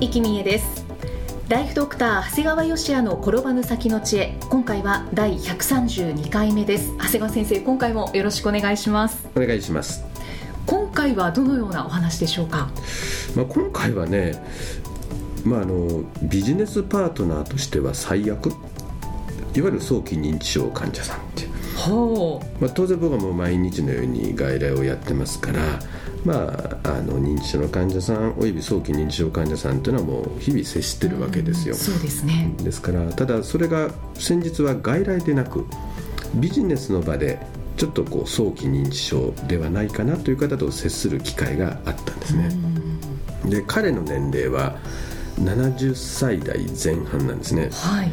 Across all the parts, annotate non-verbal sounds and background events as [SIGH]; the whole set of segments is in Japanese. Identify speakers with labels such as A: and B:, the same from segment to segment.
A: 生きみえです。ライフドクター長谷川芳也の転ばぬ先の知恵。今回は第132回目です。長谷川先生今回もよろしくお願いします。
B: お願いします、
A: 今回はどのようなお話でしょうか？
B: まあ、今回はね、まあ、あのビジネスパートナーとしては最悪。いわゆる早期認知症患者さんっていう、
A: ほ
B: まあ、当然僕はもう毎日のように外来をやってますから、まあ、あの認知症の患者さんおよび早期認知症患者さんというのはもう日々接してるわけですよ、
A: そうですね。
B: ですからただそれが先日は外来でなくビジネスの場でちょっとこう早期認知症ではないかなという方と接する機会があったんですね。で彼の年齢は70歳代前半なんですね。
A: はい。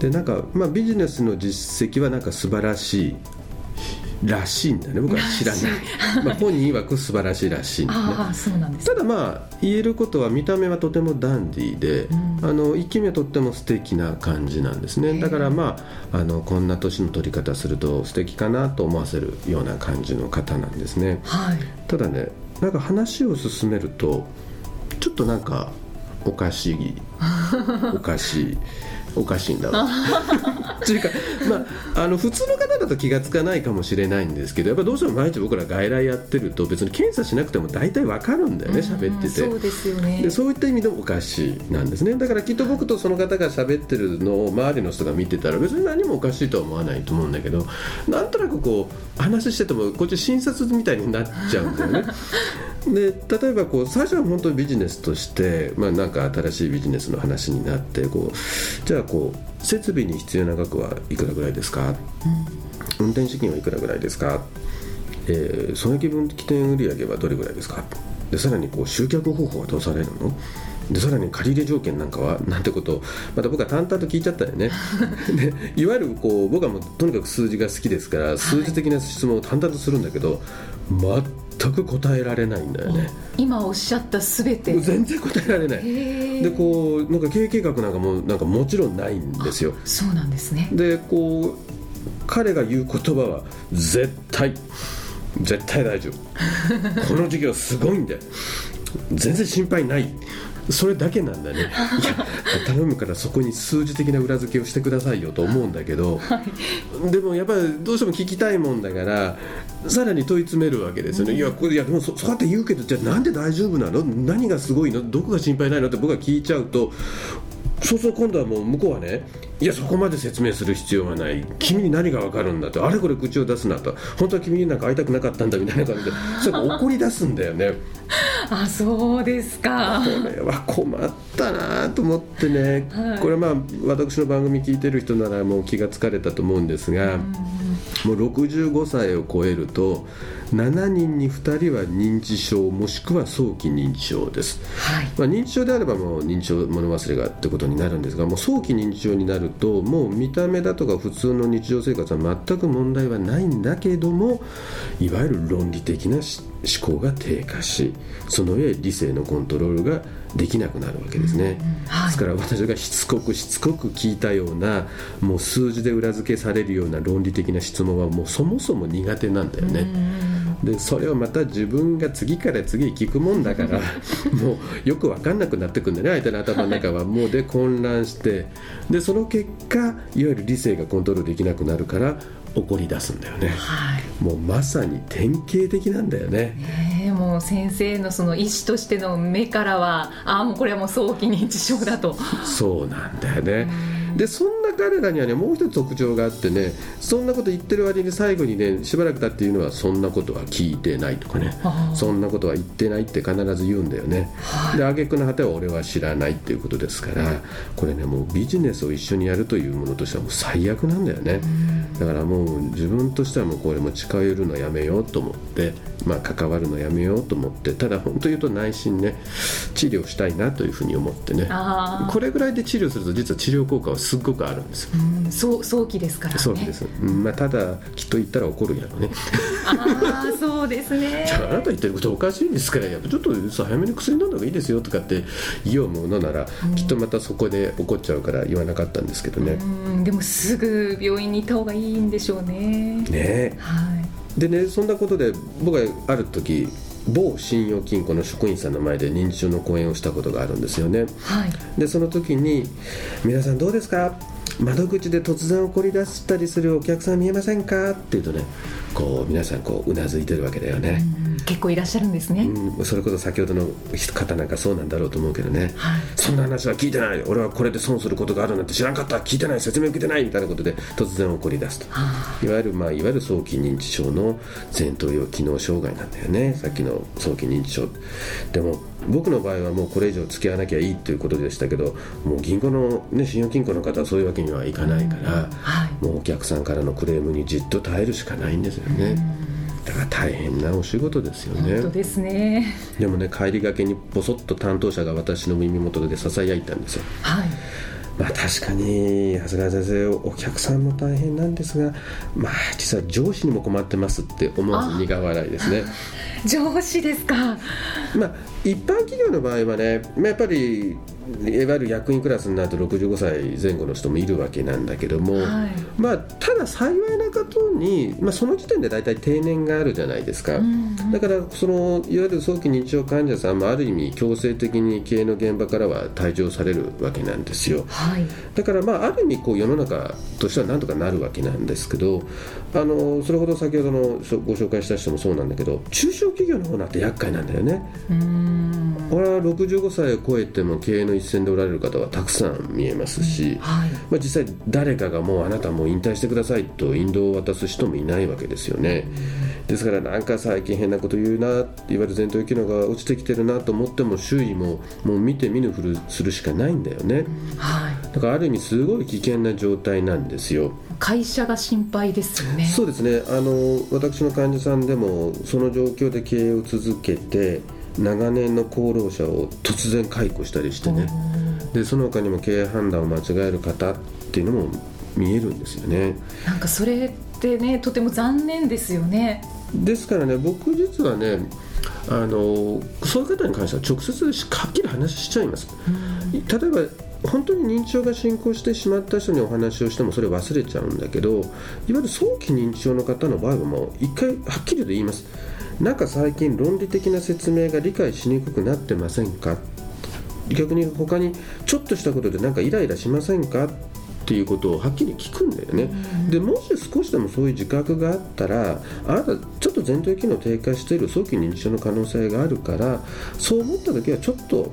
B: でなんか、まあ、ビジネスの実績はなんか素晴らしいらしいんだね。僕は知らない。まあ本人曰く素晴らしいらしいんだね。
A: ああそうなんです
B: ただまあ言えることは見た目はとてもダンディーで、あの生き目はとっても素敵な感じなんですね。だからまああのこんな年の取り方すると素敵かなと思わせるような感じの方なんですね。
A: はい。
B: ただねなんか話を進めるとちょっとなんかおかしい。[LAUGHS] おかしいおかしいんだわ。[LAUGHS] っていうか、まあ、あの普通の方だと気が付かないかもしれないんですけどやっぱどうしても毎日僕ら外来やってると別に検査しなくても大体わかるんだよね喋ってて。
A: そうですよね。
B: でそういった意味でもおかしいなんですね。だからきっと僕とその方が喋ってるのを周りの人が見てたら別に何もおかしいとは思わないと思うんだけどなんとなくこう話しててもこっち診察みたいになっちゃうんだよね [LAUGHS] で例えばこう最初は本当にビジネスとして、まあ、なんか新しいビジネスの話になってこうじゃあこう設備に必要な額はいくらぐらいですか、運転資金はいくらぐらいですか、えー、損益分岐点売上はどれぐらいですか？でさらにこう集客方法はどうされるの？でさらに借り入れ条件なんかはなんてこと？をまた僕は淡々と聞いちゃったよね。[LAUGHS] でいわゆるこう僕はもうとにかく数字が好きですから数字的な質問を淡々とするんだけど、全く答えられないんだよね。
A: 今おっしゃったすべて。
B: 全然答えられない。でこうなんか経営計画なんかもなんかもちろんないんですよ。
A: そうなんですね。
B: でこう彼が言う言葉は絶対絶対大丈夫。[LAUGHS] この授業すごいんだよ全然心配ないそれだけなんだね。い [LAUGHS] や頼むからそこに数字的な裏付けをしてくださいよと思うんだけど、でもやっぱりどうしても聞きたいもんだからさらに問い詰めるわけですよね、いやこれいやでもそそうやって言うけどじゃあなんで大丈夫なの？何がすごいの？どこが心配ないの？って僕が聞いちゃうとそうそう今度はもう向こうはねいやそこまで説明する必要はない。君に何が分かるんだと。あれこれ口を出すなと。本当は君になんか会いたくなかったんだみたいな感じでそれが怒り出すんだよね
A: あそうですか。
B: これは困ったなと思ってね、
A: はい。
B: これはまあ私の番組聞いてる人ならもう気がつかれたと思うんですが、もう65歳を超えると7人に2人は認知症もしくは早期認知症です。
A: はい。
B: まあ、認知症であればもう認知症物忘れがってことになるんですがもう早期認知症になるともう見た目だとか普通の日常生活は全く問題はないんだけどもいわゆる論理的なし思考が低下しその上理性のコントロールができなくなるわけですね、
A: はい。
B: ですから私がしつこくしつこく聞いたようなもう数字で裏付けされるような論理的な質問はもうそもそも苦手なんだよね、でそれをまた自分が次から次へ聞くもんだから [LAUGHS] もうよく分かんなくなってくんだね相手の頭の中は。もうで混乱して。でその結果いわゆる理性がコントロールできなくなるから怒り出すんだよね。
A: はい。
B: もうまさに典型的なんだよね。
A: もう先生のその医師としての目からはああもうこれはもう早期認知症だと。
B: そうなんだよね。でそんな彼らにはねもう一つ特徴があってねそんなこと言ってる割に最後にねしばらく経って言うのはそんなことは聞いてないとかね。そんなことは言ってないって必ず言うんだよね、で挙句の果ては俺は知らないっていうことですからこれねもうビジネスを一緒にやるというものとしてはもう最悪なんだよね、だからもう自分としてはもうこれも近寄るのやめようと思って、まあ、関わるのやめようと思ってただ本当言うと内心ね治療したいなというふうに思ってね。
A: あ
B: これぐらいで治療すると実は治療効果はすっごくあるんですよ。
A: あ、うん、そう早期ですからね。
B: そうです、うんまあ、ただきっと言ったら怒るやろね。
A: ああそうですね。[LAUGHS]
B: じゃああなた言ってることおかしいですから。やっぱちょっと早めに薬飲んだ方がいいですよとかって言おうものなら、きっとまたそこで怒っちゃうから言わなかったんですけどね、
A: うんでもすぐ病院に行った方がいいんでしょうね。
B: ね。え
A: はい
B: でねそんなことで僕はある時某信用金庫の職員さんの前で認知症の講演をしたことがあるんですよね。
A: はい。
B: でその時に「皆さんどうですか？窓口で突然怒り出したりするお客さん見えませんか?」って言うとねこう皆さんこううなずいてるわけだよね、
A: うん結構いらっしゃるんですね、
B: うん、それこそ先ほどの方なんかそうなんだろうと思うけどね、
A: はい。
B: そんな話は聞いてない。俺はこれで損することがあるなんて知らんかった。聞いてない説明受けてない。みたいなことで突然怒り出すと。いわゆる、まあ、いわゆる早期認知症の前頭葉機能障害なんだよね。さっきの早期認知症。でも僕の場合はもうこれ以上付き合わなきゃいいということでしたけどもう銀行の、ね、信用金庫の方はそういうわけにはいかないから、
A: はい。
B: もうお客さんからのクレームにじっと耐えるしかないんですよねだから大変なお仕事ですよね。
A: 本当ですね。
B: でもね帰りがけにボソッと担当者が私の耳元でささやいたんですよ。
A: はい。
B: まあ確かに長谷川先生お客さんも大変なんですがまあ実は上司にも困ってますって思わず苦笑いですね。
A: 上司ですか。
B: まあ一般企業の場合はね、まあ、やっぱりいわゆる役員クラスになると65歳前後の人もいるわけなんだけども、
A: はい。
B: まあただ幸いなことに、まあ、その時点で大体定年があるじゃないですか、
A: うん。
B: だからそのいわゆる早期認知症患者さんもある意味強制的に経営の現場からは退場されるわけなんですよ。
A: はい。
B: だからまあある意味こう世の中としてはなんとかなるわけなんですけどあのそれほど先ほどのご紹介した人もそうなんだけど中小企業の方なんて厄介なんだよね。
A: うん。
B: 俺は65歳を超えても経営の一線でおられる方はたくさん見えますし、
A: はい。
B: まあ、実際誰かがもうあなたもう引退してくださいと引導を渡す人もいないわけですよねですからなんか最近変なこと言うないわゆる前頭機能が落ちてきてるなと思っても周囲ももう見て見ぬふるするしかないんだよね。
A: はい。
B: だからある意味すごい危険な状態なんですよ。
A: 会社が心配ですよね。
B: そうですね。あの私の患者さんでもその状況で経営を続けて長年の功労者を突然解雇したりしてね。でその他にも経営判断を間違える方っていうのも見えるんですよね。
A: なんかそれってねとても残念ですよね。
B: ですからね僕実はねあのそういう方に関しては直接はっきり話しちゃいます。例えば本当に認知症が進行してしまった人にお話をしてもそれ忘れちゃうんだけどいわゆる早期認知症の方の場合はもう一回はっきりと言います。なんか最近論理的な説明が理解しにくくなってませんか？逆に他にちょっとしたことでなんかイライラしませんか？っていうことをはっきり聞くんだよね、でもし少しでもそういう自覚があったらあなたちょっと前頭機能低下している早期認知症の可能性があるからそう思った時はちょっと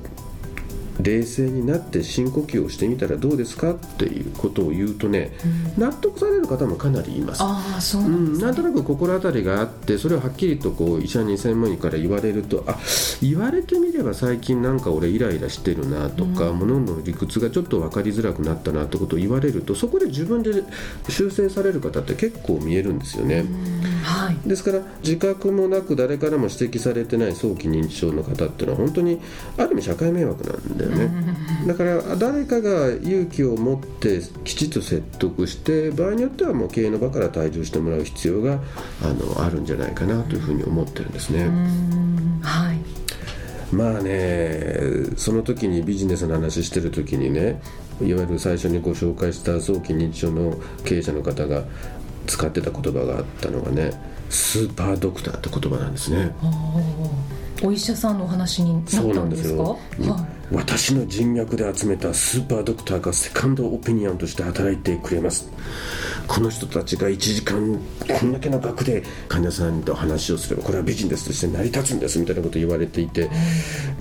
B: 冷静になって深呼吸をしてみたらどうですかっていうことを言うとね、納得される方もかなりいます。
A: ああそう
B: うん、
A: なんですね、
B: なんとなく心当たりがあってそれをはっきりとこう医者に専門医から言われるとあ言われてみれば最近なんか俺イライラしてるなとか、物の理屈がちょっと分かりづらくなったなってことを言われるとそこで自分で修正される方って結構見えるんですよね。
A: はい。
B: ですから自覚もなく誰からも指摘されてない早期認知症の方っていうのは本当にある意味社会迷惑なんだよね。だから誰かが勇気を持ってきちっと説得して場合によってはもう経営の場から退場してもらう必要があのあるんじゃないかなというふうに思ってるんですね。
A: はい。
B: まあねその時にビジネスの話してる時にねいわゆる最初にご紹介した早期認知症の経営者の方が使ってた言葉があったのがねスーパードクターって言葉なんですね。
A: お医者さんのお話になった
B: そうなんで
A: んですすか
B: よ、
A: はい
B: 私の人脈で集めたスーパードクターがセカンドオピニオンとして働いてくれますこの人たちが1時間こんだけの額で患者さんと話をすればこれはビジネスとして成り立つんです。みたいなことを言われていて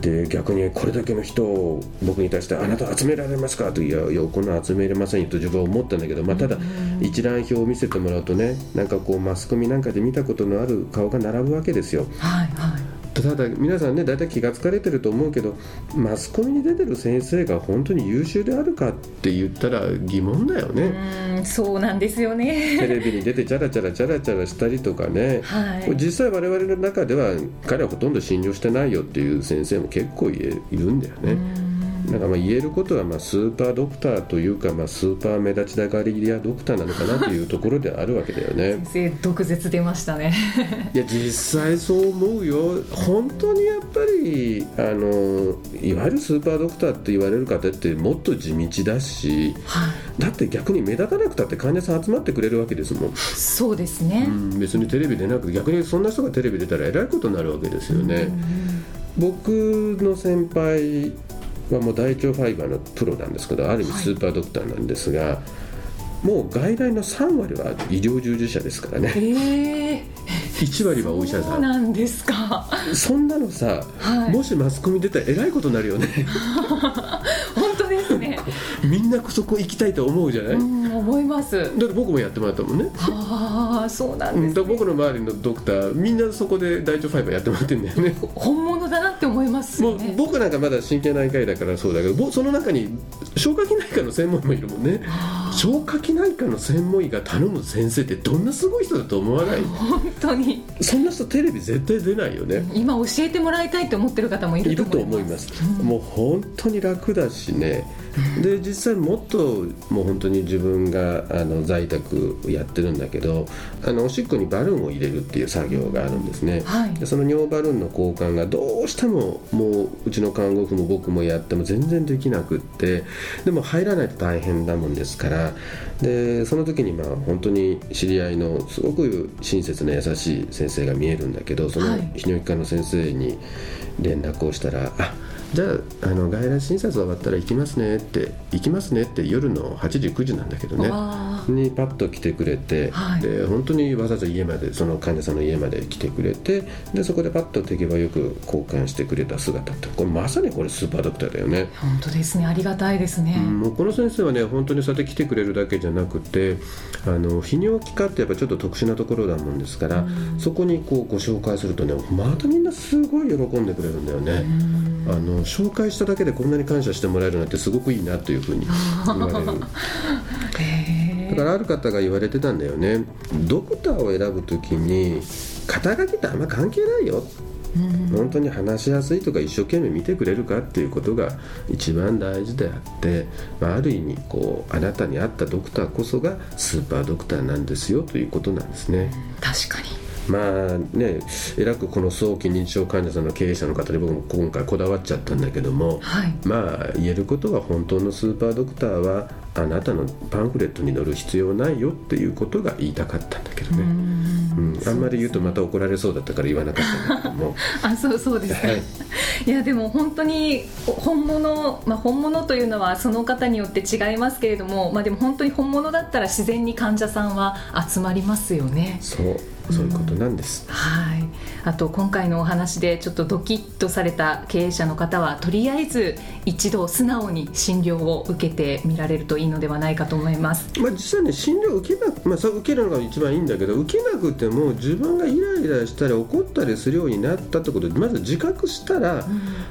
B: で逆にこれだけの人を僕に対してあなた集められますかといやいやこんなの集めれませんよと自分は思ったんだけど、まあ、ただ一覧表を見せてもらうとねなんかこうマスコミなんかで見たことのある顔が並ぶわけですよ。
A: はい。はい
B: ただ皆さんね大体気が付かれてると思うけどマスコミに出てる先生が本当に優秀であるかって言ったら疑問だよね。
A: うんそうなんですよね。
B: テレビに出てチャラチャラチャラチャラしたりとかね、
A: はい
B: 実際我々の中では彼はほとんど信用してないよっていう先生も結構いるんだよね。だからまあ言えることはまあスーパードクターというかまあスーパー目立ちたがり屋ドクターなのかなというところであるわけだよね。
A: 先生毒舌出ましたね。
B: いや実際そう思うよ本当にやっぱりあのいわゆるスーパードクターって言われる方ってもっと地道だし
A: はい。
B: だって逆に目立たなくたって患者さん集まってくれるわけですもん、
A: そうですね。
B: うん、別にテレビ出なくて逆にそんな人がテレビ出たらえらいことになるわけですよね、僕の先輩はもう大腸ファイバーのプロなんですけどある意味
A: はい
B: スーパードクターなんですが、もう外来の3割は医療従事者ですからね。
A: ええ
B: 1割はお医者
A: そう
B: さん
A: なんですか。
B: そんなのさ、
A: はい。
B: もしマスコミ出たらえらいことになるよね。[LAUGHS]
A: 本当ですね。[LAUGHS]
B: みんなそこ行きたいと思うじゃない、
A: う
B: だ
A: ん、思います。
B: って僕もやってもらったもんね。
A: ああ、そうなん
B: うん、
A: です、
B: だから僕の周りのドクターみんなそこで大腸ファイバーやってもらってるんだよね。
A: 本物だなって思います
B: もう。僕なんかまだ神経内科医だからそうだけどぼその中に消化器内科の専門医もいるもんね。
A: あ
B: 消化器内科の専門医が頼む先生ってどんなすごい人だと思わない？
A: ー本当に。
B: そんな人テレビ絶対出ないよね。
A: 今教えてもらいたいと思ってる方もい
B: い
A: ると思いま。
B: す。す、もう本当に楽だしね、で実際もっともう本当に自分があの在宅やってるんだけどあのおしっこにバルーンを入れるっていう作業があるんですね、
A: はい。
B: でその尿バルーンの交換がどうしてももううちの看護婦も僕もやっても全然できなくってでも入らないと大変だもんですから。でその時にまあ本当に知り合いのすごく親切な優しい先生が見えるんだけどその
A: はい。
B: 泌尿器科の先生に連絡をしたら「あじゃああの外来診察終わったら行きますね」って「行きますね」って夜の8時9時なんだけどね
A: わ
B: にパッと来てくれて、
A: はい
B: で本当にわざわざ家までその患者さんの家まで来てくれてでそこでパッと手際よく交換してくれた姿ってこれまさにこれスーパードクターだよね。
A: 本当ですね。ありがたいですね。
B: うんもうこの先生はね本当にそうやって来てくれるだけじゃなくてあの泌尿器科ってやっぱちょっと特殊なところだもんですから、そこにこうご紹介するとねまたみんなすごい喜んでくれるんだよね。あの紹介しただけでこんなに感謝してもらえるなんてすごくいいなというふうに言われる。
A: へ
B: だからある方が言われてたんだよねドクターを選ぶときに肩書きってあんま関係ないよ本当に話しやすいとか一生懸命見てくれるかっていうことが一番大事であって、まあ、ある意味こうあなたに合ったドクターこそがスーパードクターなんですよということなんですね。
A: 確かに。
B: まあねえらくこの早期認知症患者さんの経営者の方に僕も今回こだわっちゃったんだけども、
A: はい。
B: まあ言えることは本当のスーパードクターはあなたのパンフレットに載る必要ないよっていうことが言いたかったんだけどね、うんあんまり言うとまた怒られそうだったから言わなかったんだけども
A: あ、そうそうですか。
B: はい
A: いやでも本当に本物、まあ、本物というのはその方によって違いますけれども、まあ、でも本当に本物だったら自然に患者さんは集まりますよね。
B: そうそういうことなんです、
A: はい、あと今回のお話でちょっとドキッとされた経営者の方はとりあえず一度素直に診療を受けてみられるといいのではないかと思います。
B: まあ、実際ね診療受けなく、まあ、そう受けるのが一番いいんだけど受けなくても自分がイライラしたり怒ったりするようになったってことでまず自覚したら、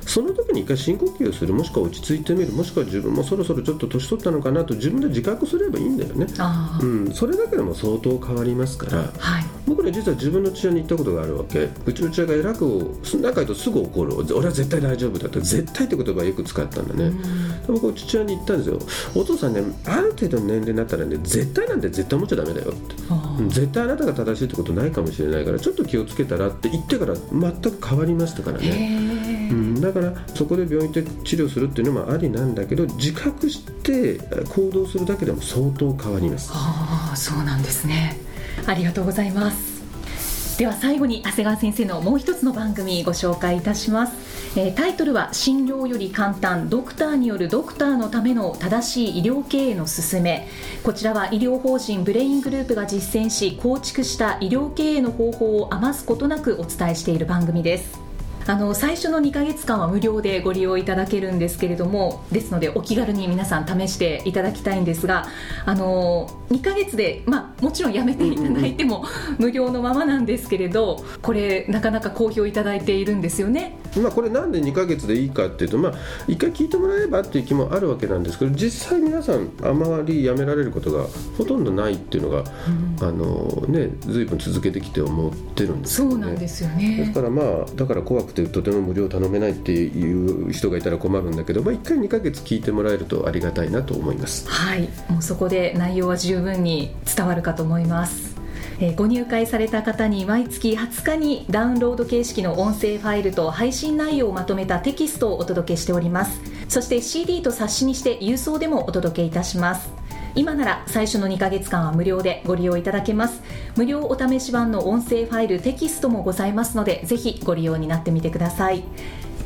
B: その時に一回深呼吸をするもしくは落ち着いてみるもしくは自分もそろそろちょっと年取ったのかなと自分で自覚すればいいんだよね、
A: あ
B: うん、それだけでも相当変わりますから。
A: あ、はい、
B: 実は自分の父親に言ったことがあるわけ。うちの父親が偉く仲いいとすぐ怒る。俺は絶対大丈夫だって絶対って言葉をよく使ったんだね、で僕父親に言ったんですよ。お父さんねある程度の年齢になったらね絶対なんて絶対思っちゃダメだよって。絶対あなたが正しいってことないかもしれないからちょっと気をつけたらって言ってから全く変わりましたからね、
A: え、
B: うん、だからそこで病院で治療するっていうのもありなんだけど自覚して行動するだけでも相当変わります。
A: ああそうなんですね。ありがとうございますでは最後に長谷川先生のもう一つの番組ご紹介いたします、えータイトルは診療より簡単。ドクターによるドクターのための正しい医療経営の勧め。こちらは医療法人ブレイングループが実践し構築した医療経営の方法を余すことなくお伝えしている番組です。あの最初の2か月間は無料でご利用いただけるんですけれどもですのでお気軽に皆さん試していただきたいんですがあの2か月で、まあ、もちろんやめていただいても無料のままなんですけれどこれなかなか好評いただいているんですよね。
B: まあ、これなんで2ヶ月でいいかっていうと、まあ、1回聞いてもらえばっていう気もあるわけなんですけど実際皆さんあまりやめられることがほとんどないっていうのが、うん、あのね随分続けてきて思ってるんです
A: よね。そうなんですよね
B: ですからまあだから怖くてとても無料頼めないっていう人がいたら困るんだけど、まあ、1回2ヶ月聞いてもらえるとありがたいなと思います。
A: はいもうそこで内容は十分に伝わるかと思います。えご入会された方に毎月20日にダウンロード形式の音声ファイルと配信内容をまとめたテキストをお届けしております。そして CD と冊子にして郵送でもお届けいたします。今なら最初の2ヶ月間は無料でご利用いただけます。無料お試し版の音声ファイルテキストもございますのでぜひご利用になってみてください。